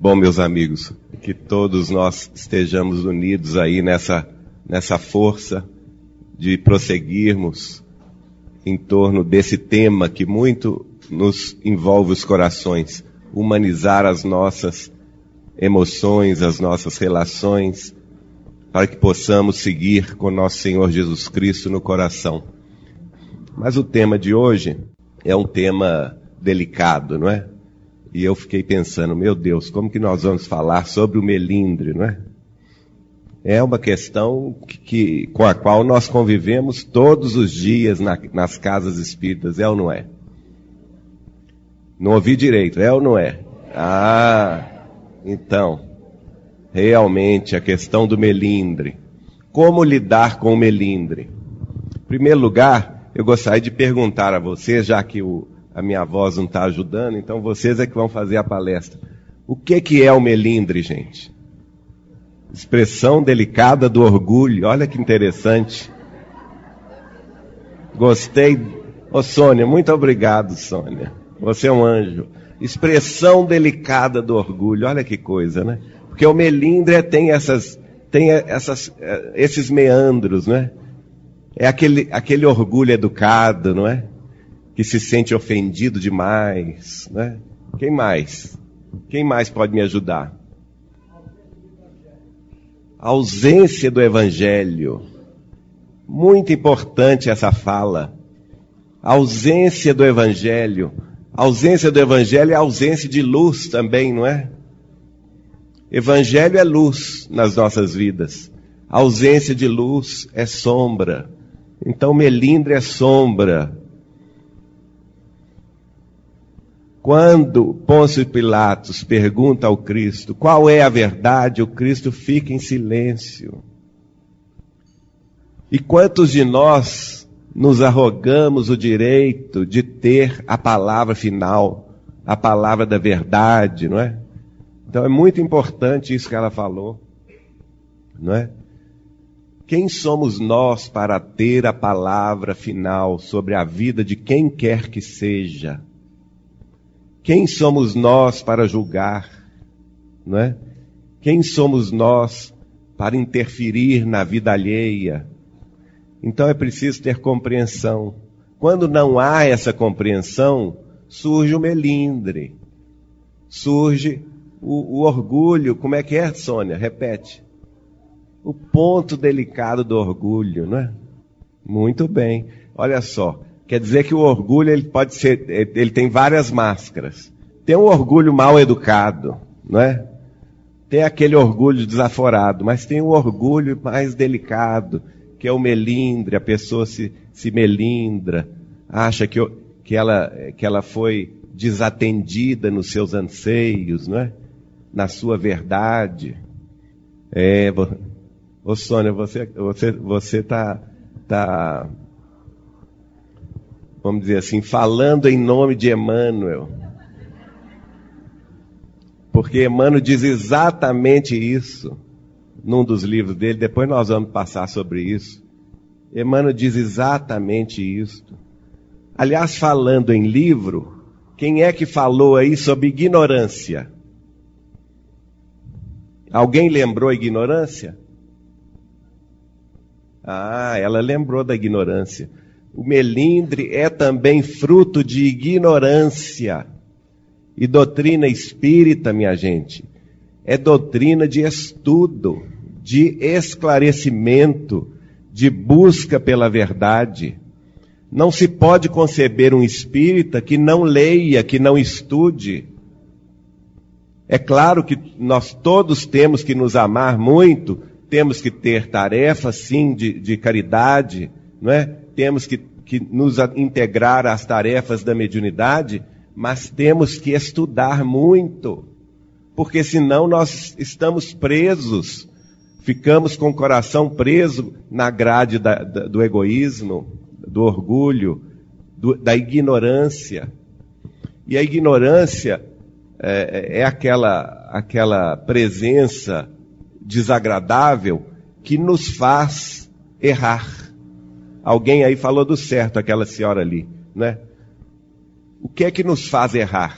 Bom, meus amigos, que todos nós estejamos unidos aí nessa, nessa força de prosseguirmos em torno desse tema que muito nos envolve os corações, humanizar as nossas emoções, as nossas relações, para que possamos seguir com nosso Senhor Jesus Cristo no coração. Mas o tema de hoje é um tema delicado, não é? E eu fiquei pensando, meu Deus, como que nós vamos falar sobre o melindre, não é? É uma questão que, que com a qual nós convivemos todos os dias na, nas casas espíritas, é ou não é? Não ouvi direito, é ou não é? Ah, então, realmente a questão do melindre. Como lidar com o melindre? Em primeiro lugar, eu gostaria de perguntar a você, já que o, a minha voz não está ajudando, então vocês é que vão fazer a palestra. O que, que é o melindre, gente? Expressão delicada do orgulho, olha que interessante. Gostei. Ô Sônia, muito obrigado, Sônia. Você é um anjo. Expressão delicada do orgulho, olha que coisa, né? Porque o melindre tem essas, tem essas, eh, esses meandros, né? É aquele, aquele orgulho educado, não é? Que se sente ofendido demais, né? Quem mais? Quem mais pode me ajudar? A ausência do evangelho. Muito importante essa fala. A ausência do evangelho. A ausência do evangelho é ausência de luz também, não é? Evangelho é luz nas nossas vidas. A ausência de luz é sombra. Então, melindre é sombra. Quando Pôncio Pilatos pergunta ao Cristo qual é a verdade, o Cristo fica em silêncio. E quantos de nós nos arrogamos o direito de ter a palavra final, a palavra da verdade, não é? Então é muito importante isso que ela falou, não é? Quem somos nós para ter a palavra final sobre a vida de quem quer que seja? Quem somos nós para julgar? Não é? Quem somos nós para interferir na vida alheia? Então é preciso ter compreensão. Quando não há essa compreensão, surge o melindre, surge o, o orgulho. Como é que é, Sônia? Repete. O ponto delicado do orgulho, não é? Muito bem. Olha só, Quer dizer que o orgulho ele pode ser, ele tem várias máscaras. Tem um orgulho mal educado, não é? Tem aquele orgulho desaforado, mas tem um orgulho mais delicado, que é o melindre, a pessoa se, se melindra, acha que, que, ela, que ela foi desatendida nos seus anseios, não é? Na sua verdade. É, ô Sônia, você, você, você tá, tá vamos dizer assim, falando em nome de Emmanuel. Porque Emmanuel diz exatamente isso num dos livros dele, depois nós vamos passar sobre isso. Emmanuel diz exatamente isso. Aliás, falando em livro, quem é que falou aí sobre ignorância? Alguém lembrou a ignorância? Ah, ela lembrou da ignorância. O melindre é também fruto de ignorância. E doutrina espírita, minha gente, é doutrina de estudo, de esclarecimento, de busca pela verdade. Não se pode conceber um espírita que não leia, que não estude. É claro que nós todos temos que nos amar muito, temos que ter tarefas, sim, de, de caridade, não é? Temos que, que nos integrar às tarefas da mediunidade, mas temos que estudar muito, porque senão nós estamos presos, ficamos com o coração preso na grade da, da, do egoísmo, do orgulho, do, da ignorância. E a ignorância é, é aquela, aquela presença desagradável que nos faz errar. Alguém aí falou do certo, aquela senhora ali, né? O que é que nos faz errar?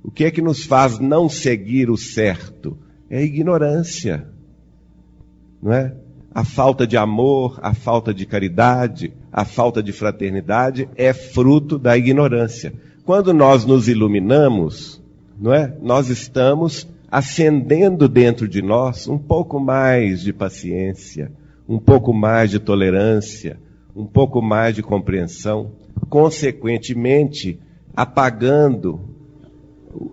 O que é que nos faz não seguir o certo? É a ignorância. Não é? A falta de amor, a falta de caridade, a falta de fraternidade é fruto da ignorância. Quando nós nos iluminamos, não é? Nós estamos acendendo dentro de nós um pouco mais de paciência, um pouco mais de tolerância, um pouco mais de compreensão, consequentemente apagando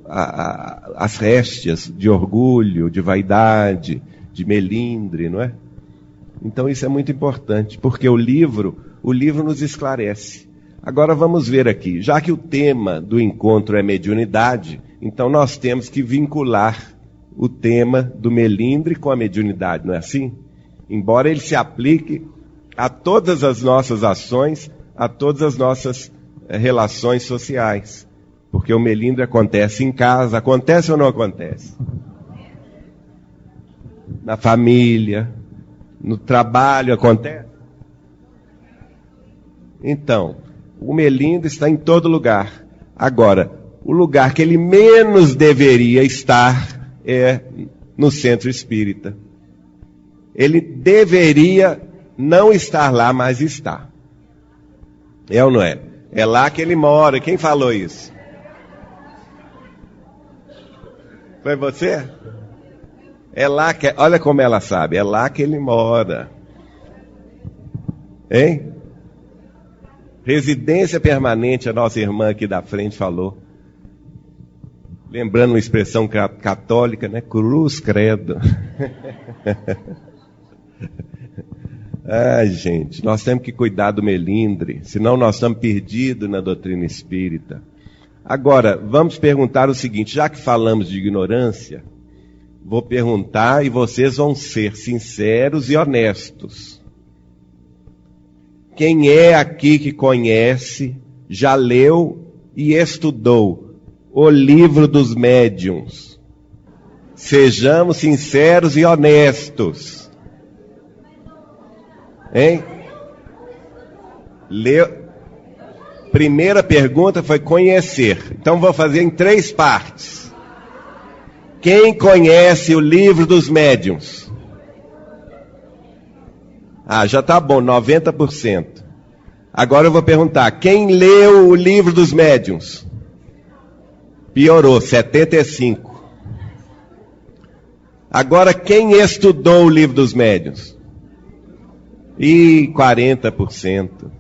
a, a, as réstias de orgulho, de vaidade, de melindre, não é? Então isso é muito importante, porque o livro, o livro nos esclarece. Agora vamos ver aqui, já que o tema do encontro é mediunidade, então nós temos que vincular o tema do melindre com a mediunidade, não é assim? Embora ele se aplique a todas as nossas ações, a todas as nossas eh, relações sociais. Porque o melindre acontece em casa, acontece ou não acontece? Na família, no trabalho acontece? Então, o melindre está em todo lugar. Agora, o lugar que ele menos deveria estar é no centro espírita. Ele deveria não estar lá, mas está. É ou não é? É lá que ele mora. Quem falou isso? Foi você? É lá que, olha como ela sabe, é lá que ele mora. Hein? Residência permanente, a nossa irmã aqui da frente falou. Lembrando uma expressão católica, né? Cruz credo. Ai, gente, nós temos que cuidar do melindre, senão nós estamos perdidos na doutrina espírita. Agora, vamos perguntar o seguinte: já que falamos de ignorância, vou perguntar e vocês vão ser sinceros e honestos. Quem é aqui que conhece, já leu e estudou o livro dos médiuns? Sejamos sinceros e honestos. Hein? Leu. Primeira pergunta foi conhecer. Então vou fazer em três partes. Quem conhece o livro dos médiuns? Ah, já tá bom, 90%. Agora eu vou perguntar: quem leu o livro dos médiuns? Piorou, 75. Agora, quem estudou o livro dos médiuns? E 40%.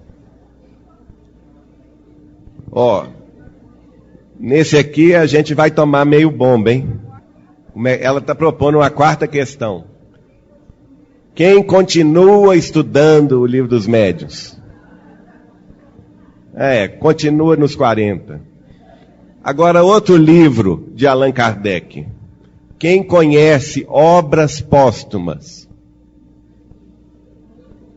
Ó, nesse aqui a gente vai tomar meio bomba, hein? É, ela está propondo uma quarta questão. Quem continua estudando o livro dos médios? É, continua nos 40. Agora, outro livro de Allan Kardec. Quem conhece obras póstumas?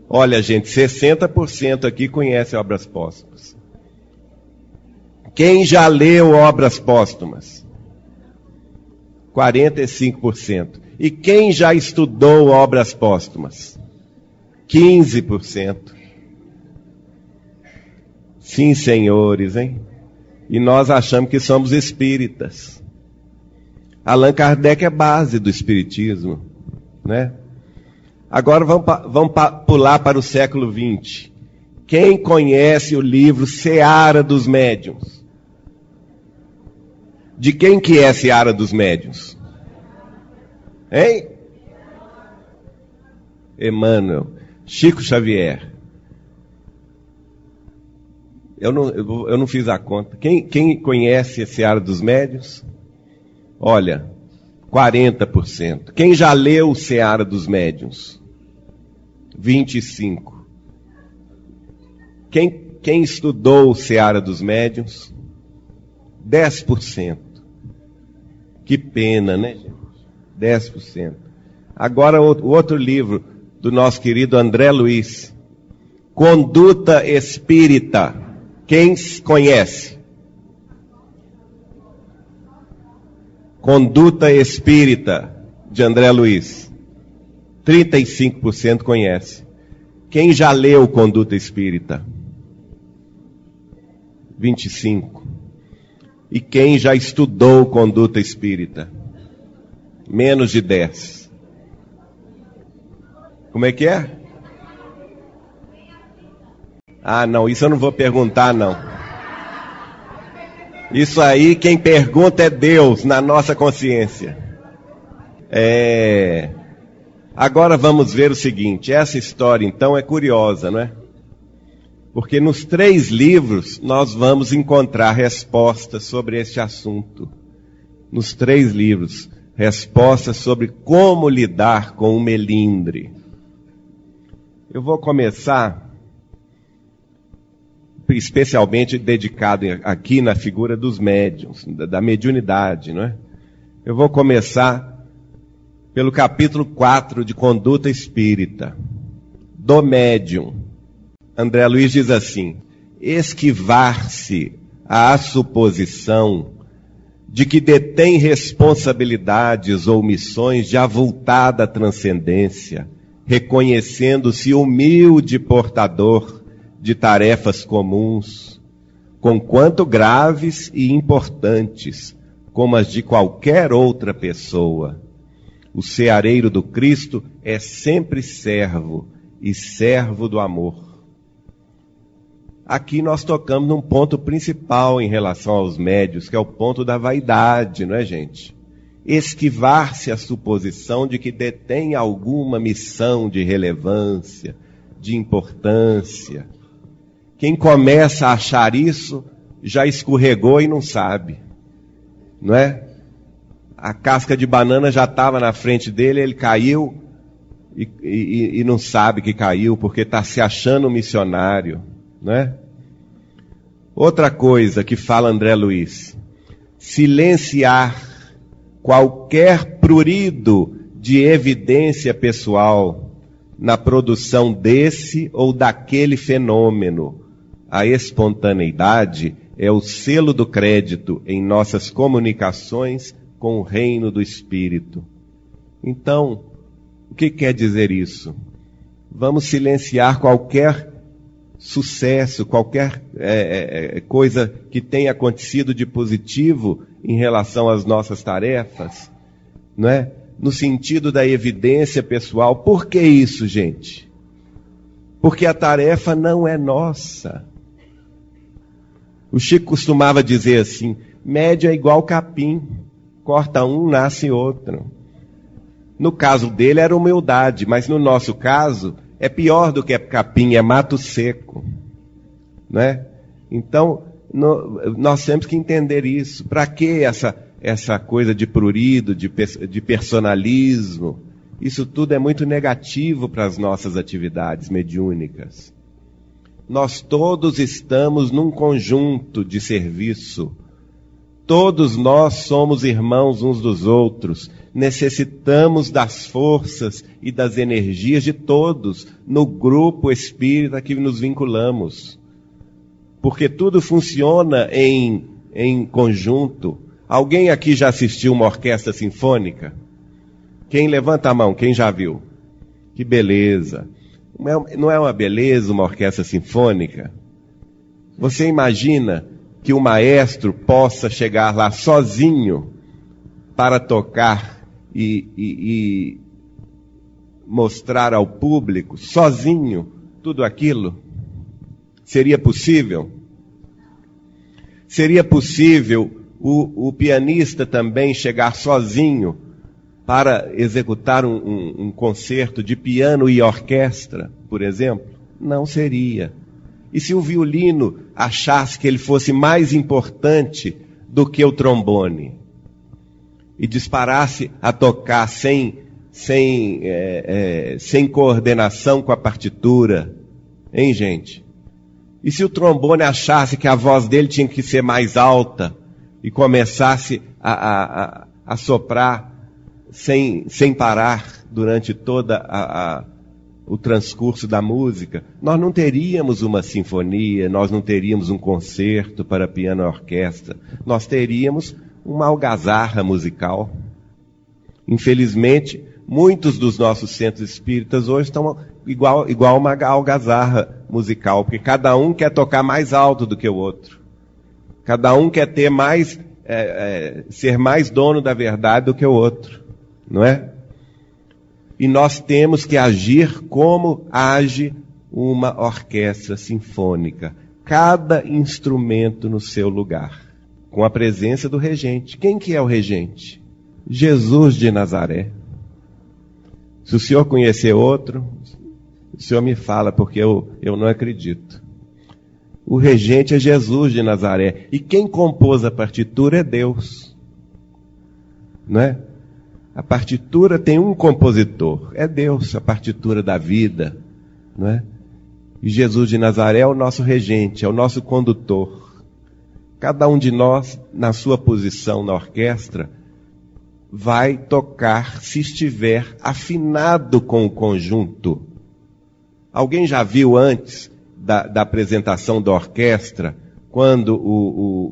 Olha, gente, 60% aqui conhece obras póstumas. Quem já leu obras póstumas? 45%. E quem já estudou obras póstumas? 15%. Sim, senhores, hein? E nós achamos que somos espíritas. Allan Kardec é base do espiritismo, né? Agora vamos, vamos pular para o século XX. Quem conhece o livro Seara dos Médiuns? De quem que é Seara dos Médiuns? Hein? Emmanuel. Chico Xavier. Eu não, eu não fiz a conta. Quem, quem conhece a Seara dos Médiuns? Olha, 40%. Quem já leu Seara dos Médiuns? 25%. Quem, quem estudou Seara dos Médiuns? 10%. Que pena, né, gente? 10%. Agora o outro livro do nosso querido André Luiz. Conduta Espírita. Quem conhece? Conduta Espírita, de André Luiz. 35% conhece. Quem já leu Conduta Espírita? 25. e quem já estudou conduta espírita? Menos de 10. Como é que é? Ah, não, isso eu não vou perguntar, não. Isso aí, quem pergunta é Deus na nossa consciência. É. Agora vamos ver o seguinte: essa história então é curiosa, não é? Porque nos três livros nós vamos encontrar respostas sobre este assunto. Nos três livros, respostas sobre como lidar com o melindre. Eu vou começar, especialmente dedicado aqui na figura dos médiums, da mediunidade, não é? Eu vou começar pelo capítulo 4 de Conduta Espírita, do médium. André Luiz diz assim: esquivar-se à suposição de que detém responsabilidades ou missões de avultada transcendência, reconhecendo-se humilde portador de tarefas comuns, conquanto graves e importantes, como as de qualquer outra pessoa. O ceareiro do Cristo é sempre servo e servo do amor. Aqui nós tocamos num ponto principal em relação aos médios, que é o ponto da vaidade, não é, gente? Esquivar-se a suposição de que detém alguma missão de relevância, de importância. Quem começa a achar isso já escorregou e não sabe, não é? A casca de banana já estava na frente dele, ele caiu e, e, e não sabe que caiu porque está se achando missionário né? Outra coisa que fala André Luiz: silenciar qualquer prurido de evidência pessoal na produção desse ou daquele fenômeno. A espontaneidade é o selo do crédito em nossas comunicações com o reino do Espírito. Então, o que quer dizer isso? Vamos silenciar qualquer sucesso, qualquer é, é, é, coisa que tenha acontecido de positivo em relação às nossas tarefas, não é? No sentido da evidência pessoal. Por que isso, gente? Porque a tarefa não é nossa. O Chico costumava dizer assim: média é igual capim, corta um, nasce outro. No caso dele era humildade, mas no nosso caso é pior do que capim, é mato seco. Né? Então, no, nós temos que entender isso. Para que essa, essa coisa de prurido, de, de personalismo? Isso tudo é muito negativo para as nossas atividades mediúnicas. Nós todos estamos num conjunto de serviço Todos nós somos irmãos uns dos outros, necessitamos das forças e das energias de todos no grupo espírita que nos vinculamos. Porque tudo funciona em, em conjunto. Alguém aqui já assistiu uma orquestra sinfônica? Quem levanta a mão? Quem já viu? Que beleza. Não é uma beleza uma orquestra sinfônica? Você imagina que o maestro possa chegar lá sozinho para tocar e, e, e mostrar ao público, sozinho, tudo aquilo? Seria possível? Seria possível o, o pianista também chegar sozinho para executar um, um, um concerto de piano e orquestra, por exemplo? Não seria. E se o violino achasse que ele fosse mais importante do que o trombone e disparasse a tocar sem, sem, é, é, sem coordenação com a partitura, hein, gente? E se o trombone achasse que a voz dele tinha que ser mais alta e começasse a, a, a, a soprar sem, sem parar durante toda a, a o transcurso da música, nós não teríamos uma sinfonia, nós não teríamos um concerto para piano e orquestra, nós teríamos uma algazarra musical. Infelizmente, muitos dos nossos centros espíritas hoje estão igual, igual uma algazarra musical, porque cada um quer tocar mais alto do que o outro. Cada um quer ter mais, é, é, ser mais dono da verdade do que o outro, não é? E nós temos que agir como age uma orquestra sinfônica. Cada instrumento no seu lugar. Com a presença do regente. Quem que é o regente? Jesus de Nazaré. Se o senhor conhecer outro, o senhor me fala, porque eu, eu não acredito. O regente é Jesus de Nazaré. E quem compôs a partitura é Deus. Não é? A partitura tem um compositor, é Deus, a partitura da vida, não é? E Jesus de Nazaré é o nosso regente, é o nosso condutor. Cada um de nós, na sua posição na orquestra, vai tocar se estiver afinado com o conjunto. Alguém já viu antes da, da apresentação da orquestra, quando o,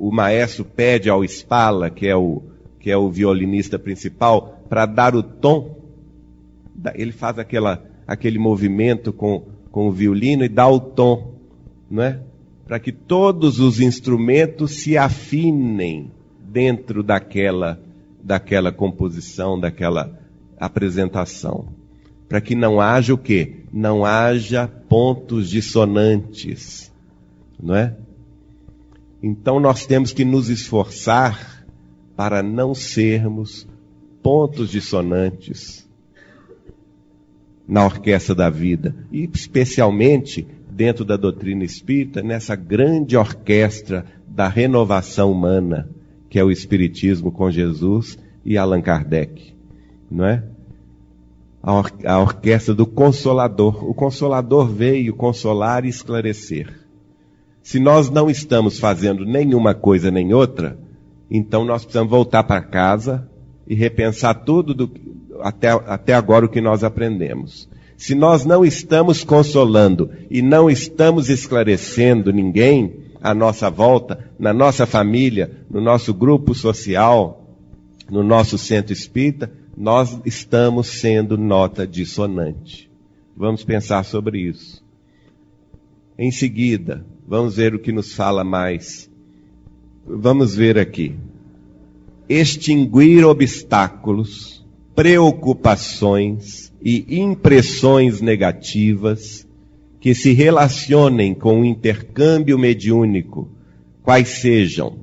o, o, maestro pede ao Spala, que é o, que é o violinista principal, para dar o tom? Ele faz aquela, aquele movimento com, com o violino e dá o tom, não é? Para que todos os instrumentos se afinem dentro daquela daquela composição, daquela apresentação. Para que não haja o quê? Não haja pontos dissonantes, não é? Então nós temos que nos esforçar para não sermos pontos dissonantes na orquestra da vida, e especialmente dentro da doutrina espírita, nessa grande orquestra da renovação humana que é o Espiritismo com Jesus e Allan Kardec, não é? A, or a orquestra do Consolador. O Consolador veio consolar e esclarecer. Se nós não estamos fazendo nenhuma coisa nem outra, então nós precisamos voltar para casa e repensar tudo do, até, até agora o que nós aprendemos. Se nós não estamos consolando e não estamos esclarecendo ninguém, à nossa volta, na nossa família, no nosso grupo social, no nosso centro espírita, nós estamos sendo nota dissonante. Vamos pensar sobre isso. Em seguida, vamos ver o que nos fala mais. Vamos ver aqui. Extinguir obstáculos, preocupações e impressões negativas que se relacionem com o intercâmbio mediúnico, quais sejam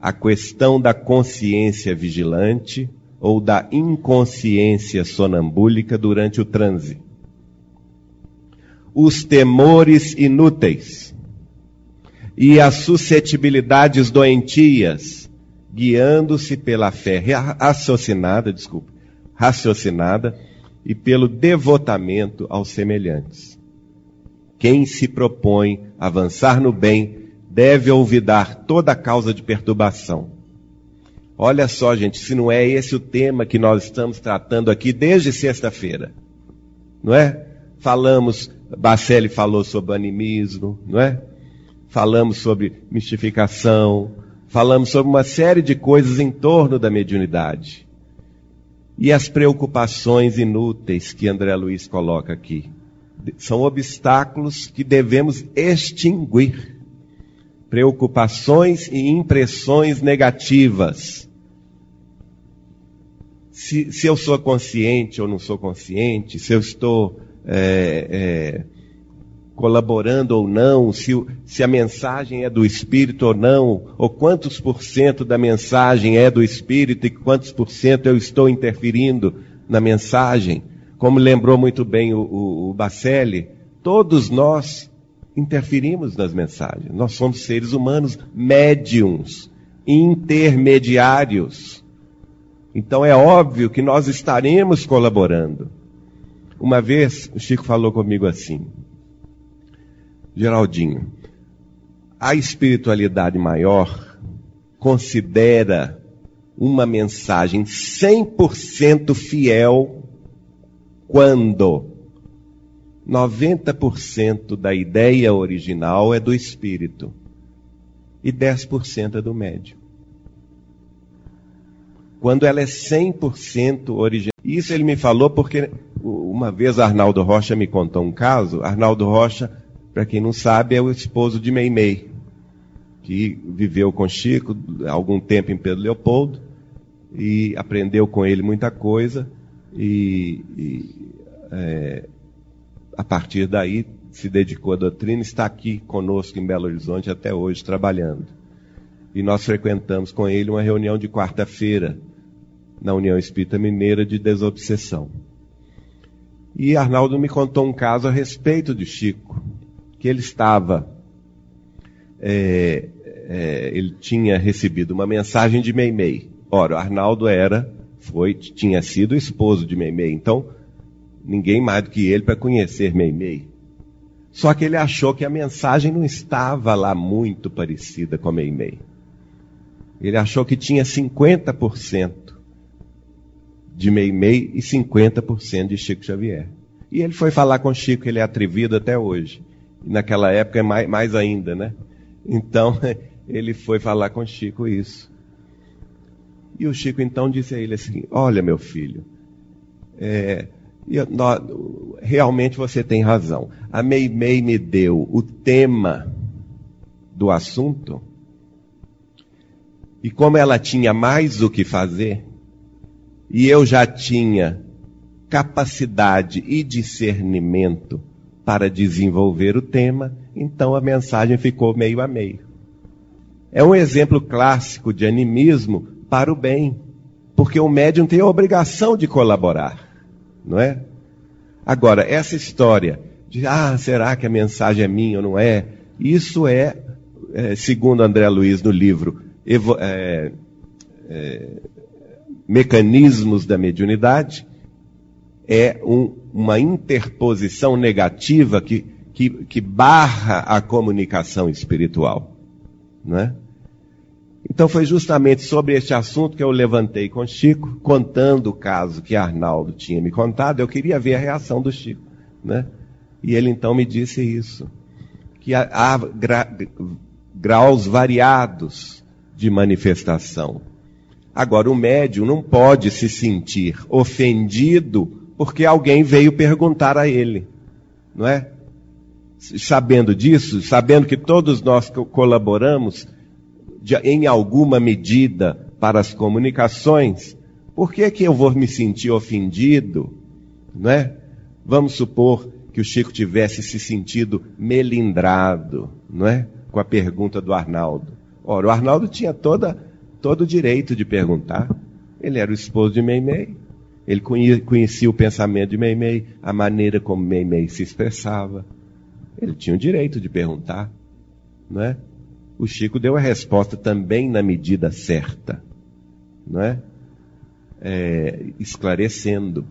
a questão da consciência vigilante ou da inconsciência sonambúlica durante o transe. Os temores inúteis e as suscetibilidades doentias, guiando-se pela fé raciocinada, desculpa, raciocinada e pelo devotamento aos semelhantes. Quem se propõe avançar no bem deve olvidar toda causa de perturbação. Olha só, gente, se não é esse o tema que nós estamos tratando aqui desde sexta-feira, não é? Falamos, Bacelli falou sobre animismo, não é? Falamos sobre mistificação, falamos sobre uma série de coisas em torno da mediunidade. E as preocupações inúteis que André Luiz coloca aqui são obstáculos que devemos extinguir. Preocupações e impressões negativas. Se, se eu sou consciente ou não sou consciente, se eu estou é, é, colaborando ou não, se, se, a mensagem é do Espírito ou não, ou quantos por cento da mensagem é do Espírito e quantos por cento eu estou interferindo na mensagem. Como lembrou muito bem o, o, o Bacelli, todos nós interferimos nas mensagens. Nós somos seres humanos médiums, intermediários. Então é óbvio que nós estaremos colaborando. Uma vez o Chico falou comigo assim: Geraldinho, a espiritualidade maior considera uma mensagem 100% fiel quando 90% da ideia original é do espírito e 10% é do médium. Quando ela é 100% original. Isso ele me falou porque uma vez Arnaldo Rocha me contou um caso. Arnaldo Rocha, para quem não sabe, é o esposo de Meimei, que viveu com Chico algum tempo em Pedro Leopoldo e aprendeu com ele muita coisa e, e é, a partir daí se dedicou à doutrina, está aqui conosco em Belo Horizonte até hoje trabalhando. E nós frequentamos com ele uma reunião de quarta-feira na União Espírita Mineira de Desobsessão. E Arnaldo me contou um caso a respeito de Chico, que ele estava, é, é, ele tinha recebido uma mensagem de Meimei. Ora, Arnaldo era, foi, tinha sido esposo de Meimei, então ninguém mais do que ele para conhecer Meimei. Só que ele achou que a mensagem não estava lá muito parecida com a Meimei. Ele achou que tinha 50% de Meimei e 50% de Chico Xavier. E ele foi falar com Chico, ele é atrevido até hoje. Naquela época é mais, mais ainda, né? Então, ele foi falar com Chico isso. E o Chico então disse a ele assim: Olha, meu filho, é, nós, realmente você tem razão. A Meimei me deu o tema do assunto, e como ela tinha mais o que fazer, e eu já tinha capacidade e discernimento para desenvolver o tema, então a mensagem ficou meio a meio. É um exemplo clássico de animismo para o bem, porque o médium tem a obrigação de colaborar, não é? Agora, essa história de, ah, será que a mensagem é minha ou não é? Isso é, é segundo André Luiz no livro, é, é, Mecanismos da Mediunidade, é um, uma interposição negativa que, que, que barra a comunicação espiritual. Não é? Então foi justamente sobre este assunto que eu levantei com Chico, contando o caso que Arnaldo tinha me contado. Eu queria ver a reação do Chico, né? E ele então me disse isso, que há, há gra, graus variados de manifestação. Agora, o médium não pode se sentir ofendido porque alguém veio perguntar a ele, não é? Sabendo disso, sabendo que todos nós colaboramos, de, em alguma medida para as comunicações, por que, que eu vou me sentir ofendido? Não é? Vamos supor que o Chico tivesse se sentido melindrado, não é? Com a pergunta do Arnaldo. Ora, o Arnaldo tinha toda, todo o direito de perguntar. Ele era o esposo de Meimei. Ele conhecia o pensamento de Meimei, a maneira como Meimei se expressava. Ele tinha o direito de perguntar, não é? o Chico deu a resposta também na medida certa, não é? é esclarecendo.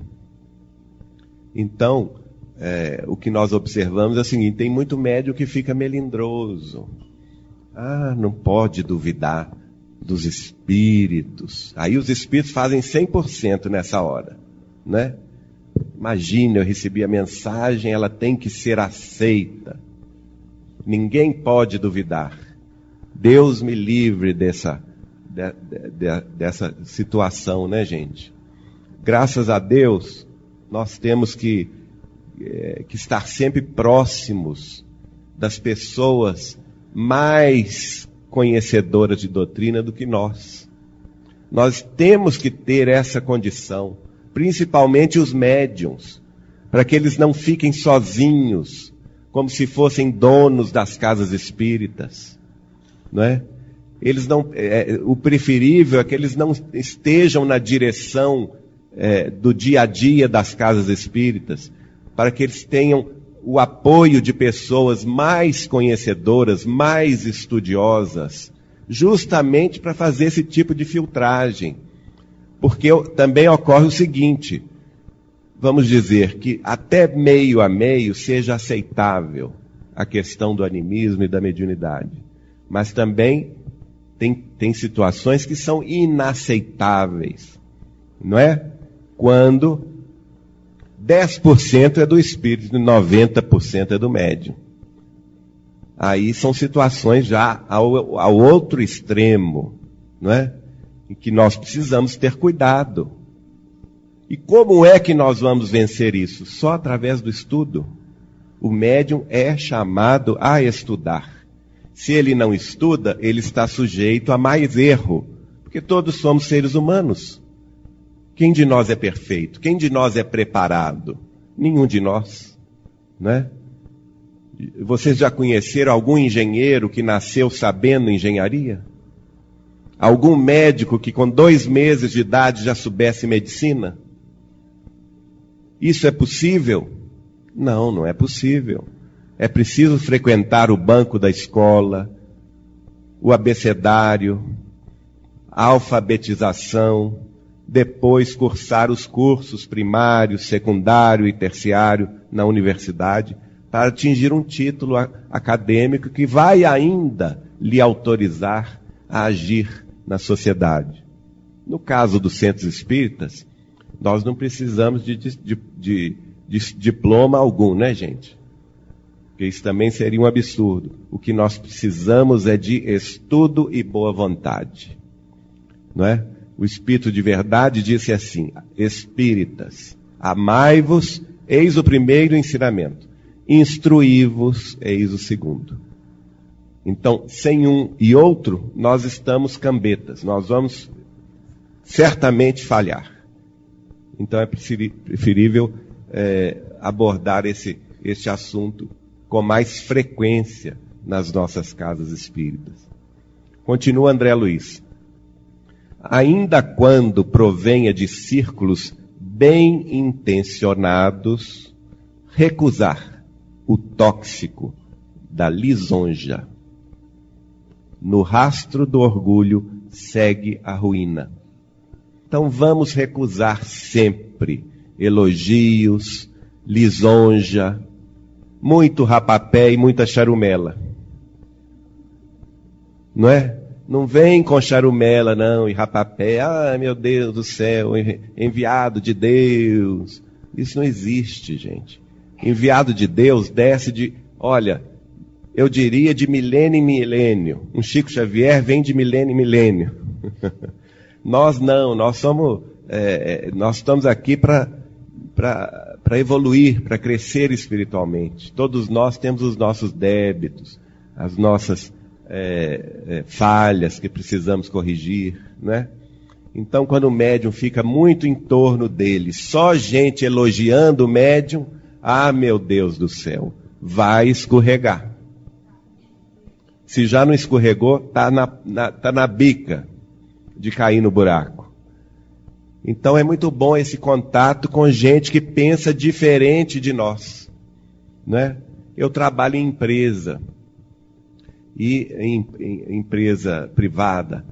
Então, é, o que nós observamos é o seguinte: tem muito médium que fica melindroso. Ah, não pode duvidar dos espíritos. Aí os espíritos fazem 100% nessa hora, né? Imagina, eu recebi a mensagem, ela tem que ser aceita. Ninguém pode duvidar. Deus me livre dessa, de, de, dessa situação, né, gente? Graças a Deus, nós temos que, é, que estar sempre próximos das pessoas mais conhecedoras de doutrina do que nós. Nós temos que ter essa condição, principalmente os médiums, para que eles não fiquem sozinhos, como se fossem donos das casas espíritas não é? Eles não, é, o preferível é que eles não estejam na direção é, do dia a dia das casas espíritas, para que eles tenham o apoio de pessoas mais conhecedoras, mais estudiosas, justamente para fazer esse tipo de filtragem. Porque também ocorre o seguinte: vamos dizer que até meio a meio seja aceitável a questão do animismo e da mediunidade. Mas também tem, tem situações que são inaceitáveis. Não é? Quando 10% é do espírito e 90% é do médium. Aí são situações já ao, ao outro extremo, não é? Em que nós precisamos ter cuidado. E como é que nós vamos vencer isso? Só através do estudo. O médium é chamado a estudar. Se ele não estuda, ele está sujeito a mais erro, porque todos somos seres humanos. Quem de nós é perfeito? Quem de nós é preparado? Nenhum de nós, né? Vocês já conheceram algum engenheiro que nasceu sabendo engenharia? Algum médico que com dois meses de idade já soubesse medicina? Isso é possível? Não, não é possível. É preciso frequentar o banco da escola, o abecedário, a alfabetização, depois cursar os cursos primário, secundário e terciário na universidade, para atingir um título acadêmico que vai ainda lhe autorizar a agir na sociedade. No caso dos centros espíritas, nós não precisamos de, de, de, de diploma algum, né, gente? Porque isso também seria um absurdo. O que nós precisamos é de estudo e boa vontade. Não é? O Espírito de verdade disse assim: Espíritas, amai-vos, eis o primeiro ensinamento. Instruí-vos, eis o segundo. Então, sem um e outro, nós estamos cambetas, nós vamos certamente falhar. Então é preferível é, abordar esse, esse assunto com mais frequência nas nossas casas espíritas. Continua André Luiz ainda quando provenha de círculos bem intencionados, recusar o tóxico da lisonja. No rastro do orgulho segue a ruína. Então vamos recusar sempre elogios, lisonja, muito rapapé e muita charumela. Não é? Não vem com charumela, não, e rapapé. Ah, meu Deus do céu, enviado de Deus. Isso não existe, gente. Enviado de Deus desce de, olha, eu diria de milênio em milênio. Um Chico Xavier vem de milênio em milênio. nós não, nós somos, é, é nós estamos aqui para para evoluir, para crescer espiritualmente. Todos nós temos os nossos débitos, as nossas é, é, falhas que precisamos corrigir, né? Então, quando o médium fica muito em torno dele, só gente elogiando o médium, ah, meu Deus do céu, vai escorregar. Se já não escorregou, está na, na, tá na bica de cair no buraco. Então é muito bom esse contato com gente que pensa diferente de nós. Né? Eu trabalho em empresa e em, em empresa privada.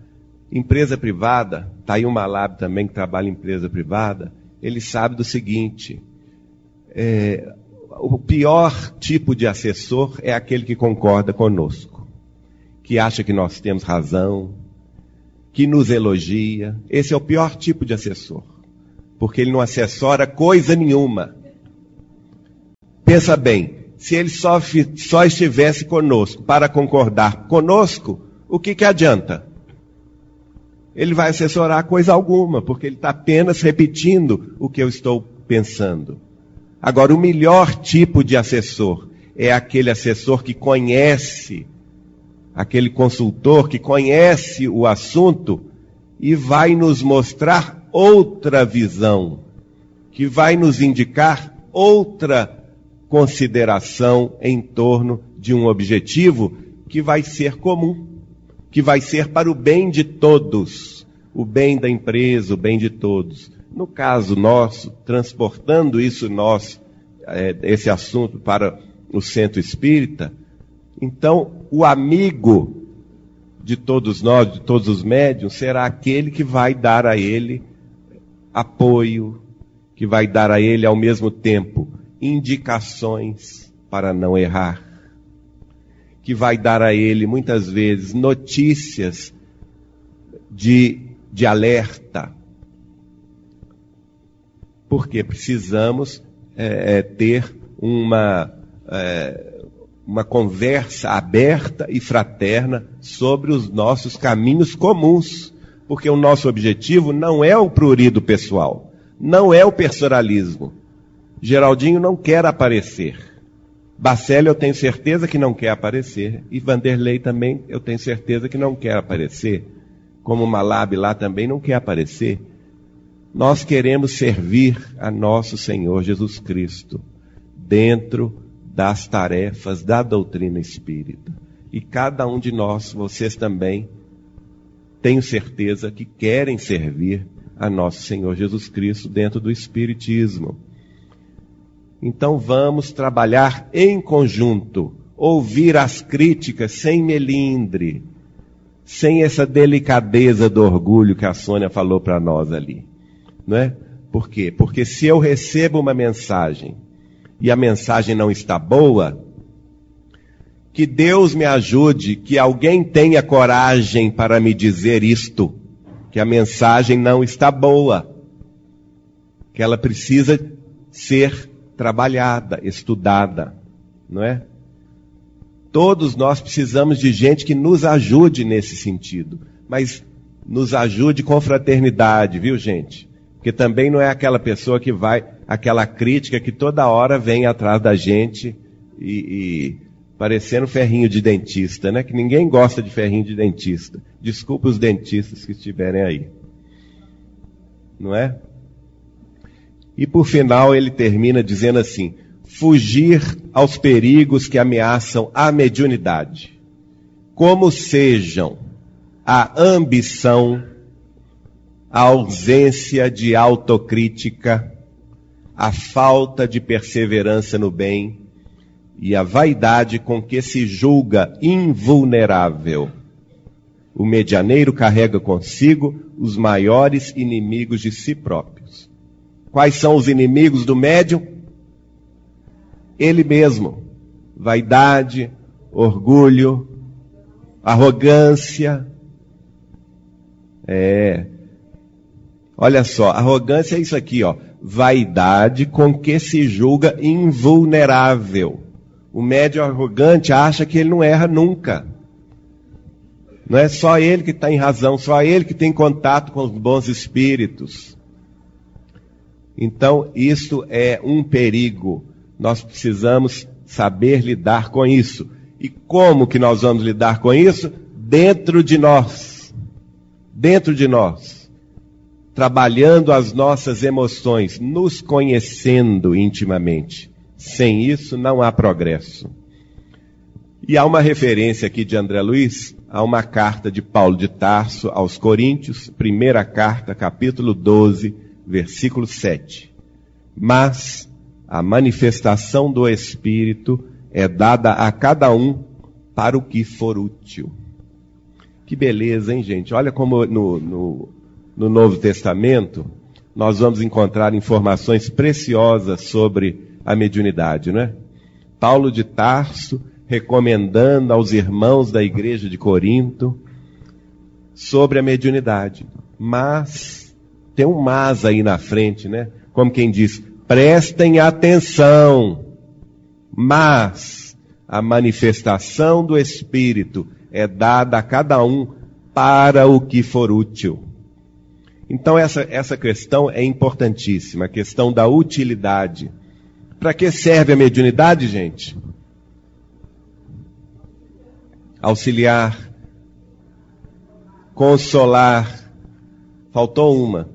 Empresa privada, está aí uma lab também que trabalha em empresa privada, ele sabe do seguinte: é, o pior tipo de assessor é aquele que concorda conosco, que acha que nós temos razão, que nos elogia. Esse é o pior tipo de assessor, porque ele não assessora coisa nenhuma. Pensa bem, se ele só, só estivesse conosco para concordar conosco, o que, que adianta? Ele vai assessorar coisa alguma, porque ele está apenas repetindo o que eu estou pensando. Agora, o melhor tipo de assessor é aquele assessor que conhece, aquele consultor que conhece o assunto e vai nos mostrar outra visão, que vai nos indicar outra consideração em torno de um objetivo que vai ser comum, que vai ser para o bem de todos, o bem da empresa, o bem de todos. No caso nosso, transportando isso nós, é, esse assunto para o centro espírita, então o amigo de todos nós, de todos os médiums, será aquele que vai dar a ele apoio, que vai dar a ele ao mesmo tempo indicações para não errar, que vai dar a ele muitas vezes notícias de, de alerta, porque precisamos é, é, ter uma, é, uma conversa aberta e fraterna sobre os nossos caminhos comuns, porque o nosso objetivo não é o prurido pessoal, não é o personalismo Geraldinho não quer aparecer. Bacelli eu tenho certeza que não quer aparecer. E Vanderlei também eu tenho certeza que não quer aparecer. Como Malab lá também não quer aparecer. Nós queremos servir a nosso Senhor Jesus Cristo dentro das tarefas da doutrina espírita. E cada um de nós, vocês também, tenho certeza que querem servir a nosso Senhor Jesus Cristo dentro do Espiritismo. Então vamos trabalhar em conjunto, ouvir as críticas sem melindre, sem essa delicadeza do orgulho que a Sônia falou para nós ali. Não é? Por quê? Porque se eu recebo uma mensagem e a mensagem não está boa, que Deus me ajude, que alguém tenha coragem para me dizer isto, que a mensagem não está boa, que ela precisa ser trabalhada, estudada, não é? Todos nós precisamos de gente que nos ajude nesse sentido, mas nos ajude com fraternidade, viu, gente? Porque também não é aquela pessoa que vai, aquela crítica que toda hora vem atrás da gente e, e parecendo ferrinho de dentista, né? Que ninguém gosta de ferrinho de dentista. Desculpe os dentistas que estiverem aí. Não é? E por final ele termina dizendo assim: fugir aos perigos que ameaçam a mediunidade, como sejam a ambição, a ausência de autocrítica, a falta de perseverança no bem e a vaidade com que se julga invulnerável. O medianeiro carrega consigo os maiores inimigos de si próprios. Quais são os inimigos do médium? Ele mesmo. Vaidade, orgulho, arrogância. É. Olha só, arrogância é isso aqui, ó. Vaidade com que se julga invulnerável. O médium arrogante acha que ele não erra nunca. Não é só ele que está em razão, só ele que tem contato com os bons espíritos. Então, isso é um perigo. Nós precisamos saber lidar com isso. E como que nós vamos lidar com isso? Dentro de nós. Dentro de nós. Trabalhando as nossas emoções, nos conhecendo intimamente. Sem isso não há progresso. E há uma referência aqui de André Luiz a uma carta de Paulo de Tarso aos Coríntios, primeira carta, capítulo 12, versículo 7. Mas a manifestação do Espírito é dada a cada um para o que for útil. Que beleza, hein, gente? Olha como no, no, no Novo Testamento nós vamos encontrar informações preciosas sobre a mediunidade, não é? Paulo de Tarso recomendando aos irmãos da igreja de Corinto sobre a mediunidade. Mas tem um mas aí na frente, né? Como quem diz, prestem atenção. Mas a manifestação do Espírito é dada a cada um para o que for útil. Então essa, essa questão é importantíssima, a questão da utilidade. Para que serve a mediunidade, gente? Auxiliar, consolar, faltou uma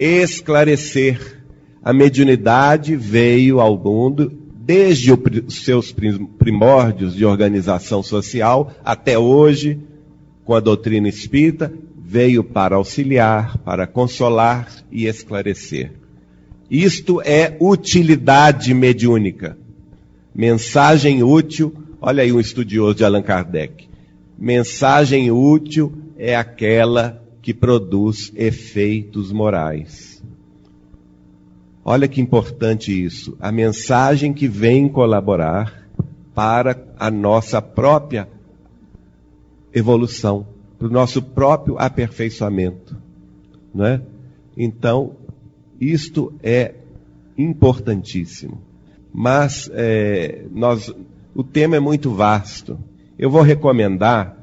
esclarecer. A mediunidade veio ao mundo desde os seus primórdios de organização social até hoje, com a doutrina espírita, veio para auxiliar, para consolar e esclarecer. Isto é utilidade mediúnica. Mensagem útil, olha aí um estudioso de Allan Kardec. Mensagem útil é aquela que produz efeitos morais. Olha que importante isso. A mensagem que vem colaborar para a nossa própria evolução, para o nosso próprio aperfeiçoamento. Não é? Então, isto é importantíssimo. Mas é, nós, o tema é muito vasto. Eu vou recomendar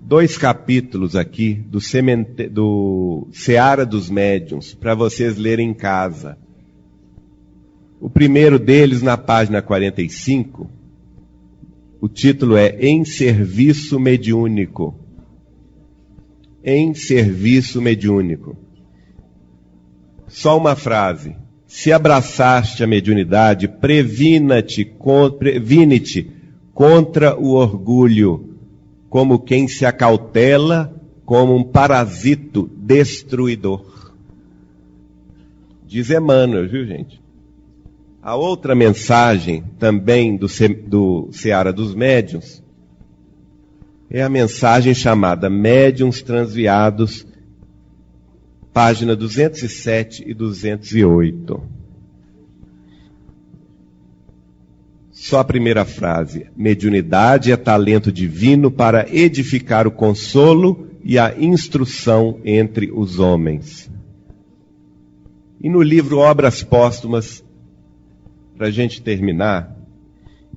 dois capítulos aqui do, semente, do Seara dos Médiuns, para vocês lerem em casa. O primeiro deles, na página 45, o título é Em Serviço Mediúnico. Em Serviço Mediúnico. Só uma frase. Se abraçaste a mediunidade, previna-te, previne-te contra o orgulho, como quem se acautela como um parasito destruidor. Diz Emmanuel, viu gente? A outra mensagem, também do, do Seara dos Médiuns, é a mensagem chamada Médiuns Transviados, página 207 e 208. Só a primeira frase. Mediunidade é talento divino para edificar o consolo e a instrução entre os homens. E no livro Obras Póstumas, para a gente terminar,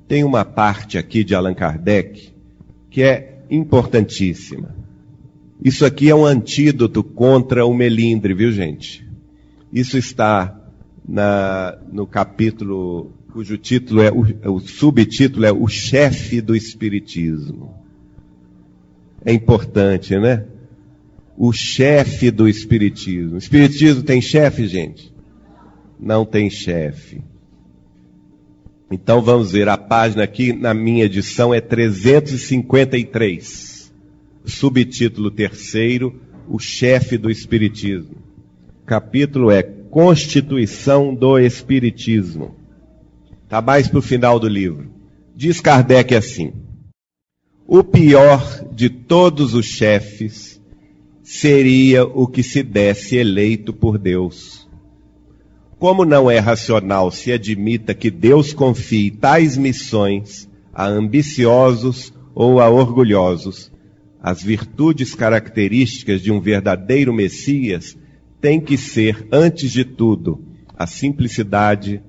tem uma parte aqui de Allan Kardec que é importantíssima. Isso aqui é um antídoto contra o melindre, viu gente? Isso está na, no capítulo cujo título é o, o subtítulo é o chefe do espiritismo. É importante, né? O chefe do espiritismo. O espiritismo tem chefe, gente? Não tem chefe. Então vamos ver, a página aqui na minha edição é 353. Subtítulo terceiro, o chefe do Espiritismo. Capítulo é Constituição do Espiritismo. Está mais para o final do livro. Diz Kardec assim: O pior de todos os chefes seria o que se desse eleito por Deus como não é racional se admita que Deus confie tais missões a ambiciosos ou a orgulhosos, as virtudes características de um verdadeiro Messias têm que ser, antes de tudo, a simplicidade,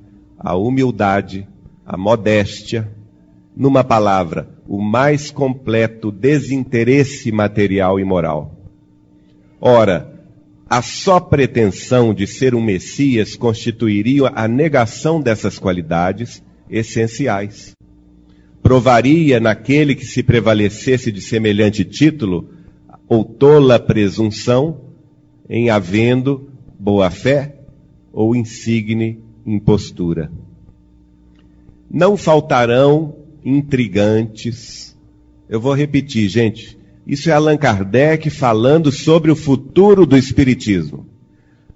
a humildade, a modéstia, numa palavra, o mais completo desinteresse material e moral. Ora, a só pretensão de ser um Messias constituiria a negação dessas qualidades essenciais. Provaria naquele que se prevalecesse de semelhante título ou tola presunção em havendo boa fé ou insigne impostura. Não faltarão intrigantes. Eu vou repetir, gente. Isso é Allan Kardec falando sobre o futuro do Espiritismo.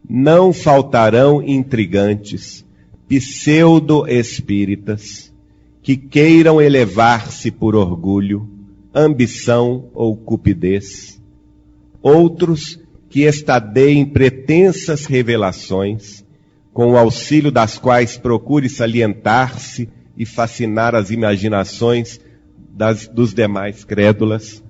Não faltarão intrigantes, pseudo-espíritas, que queiram elevar-se por orgulho, ambição ou cupidez. Outros que estadeiem pretensas revelações, com o auxílio das quais procure salientar-se e fascinar as imaginações das, dos demais crédulas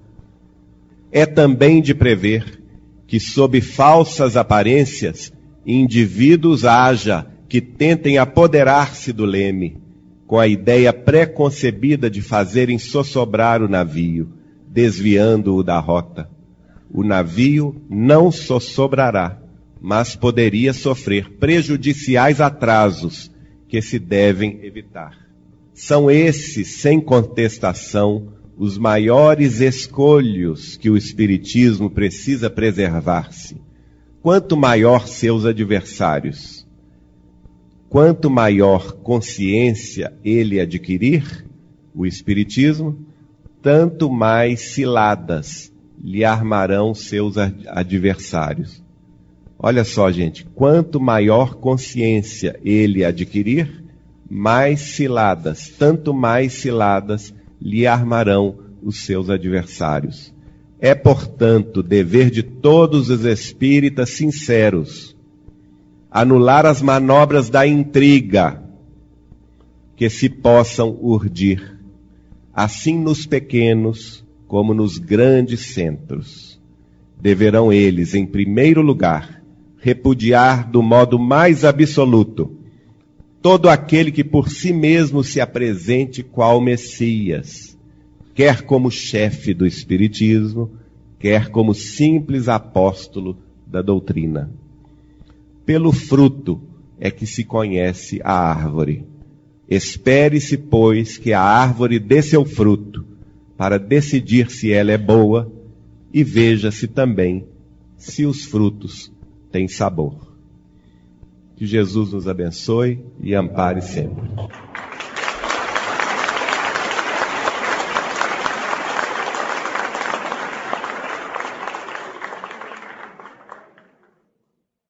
é também de prever que, sob falsas aparências, indivíduos haja que tentem apoderar-se do leme, com a ideia preconcebida de fazerem sossobrar o navio, desviando-o da rota. O navio não sossobrará, mas poderia sofrer prejudiciais atrasos que se devem evitar. São esses, sem contestação, os maiores escolhos que o Espiritismo precisa preservar-se. Quanto maior seus adversários, quanto maior consciência ele adquirir, o Espiritismo, tanto mais ciladas lhe armarão seus adversários. Olha só, gente, quanto maior consciência ele adquirir, mais ciladas, tanto mais ciladas lhe armarão os seus adversários. É, portanto, dever de todos os espíritas sinceros anular as manobras da intriga que se possam urdir, assim nos pequenos como nos grandes centros. Deverão eles, em primeiro lugar, repudiar do modo mais absoluto todo aquele que por si mesmo se apresente qual Messias, quer como chefe do Espiritismo, quer como simples apóstolo da doutrina. Pelo fruto é que se conhece a árvore. Espere-se, pois, que a árvore dê seu fruto, para decidir se ela é boa, e veja-se também se os frutos têm sabor. Que Jesus nos abençoe e ampare sempre.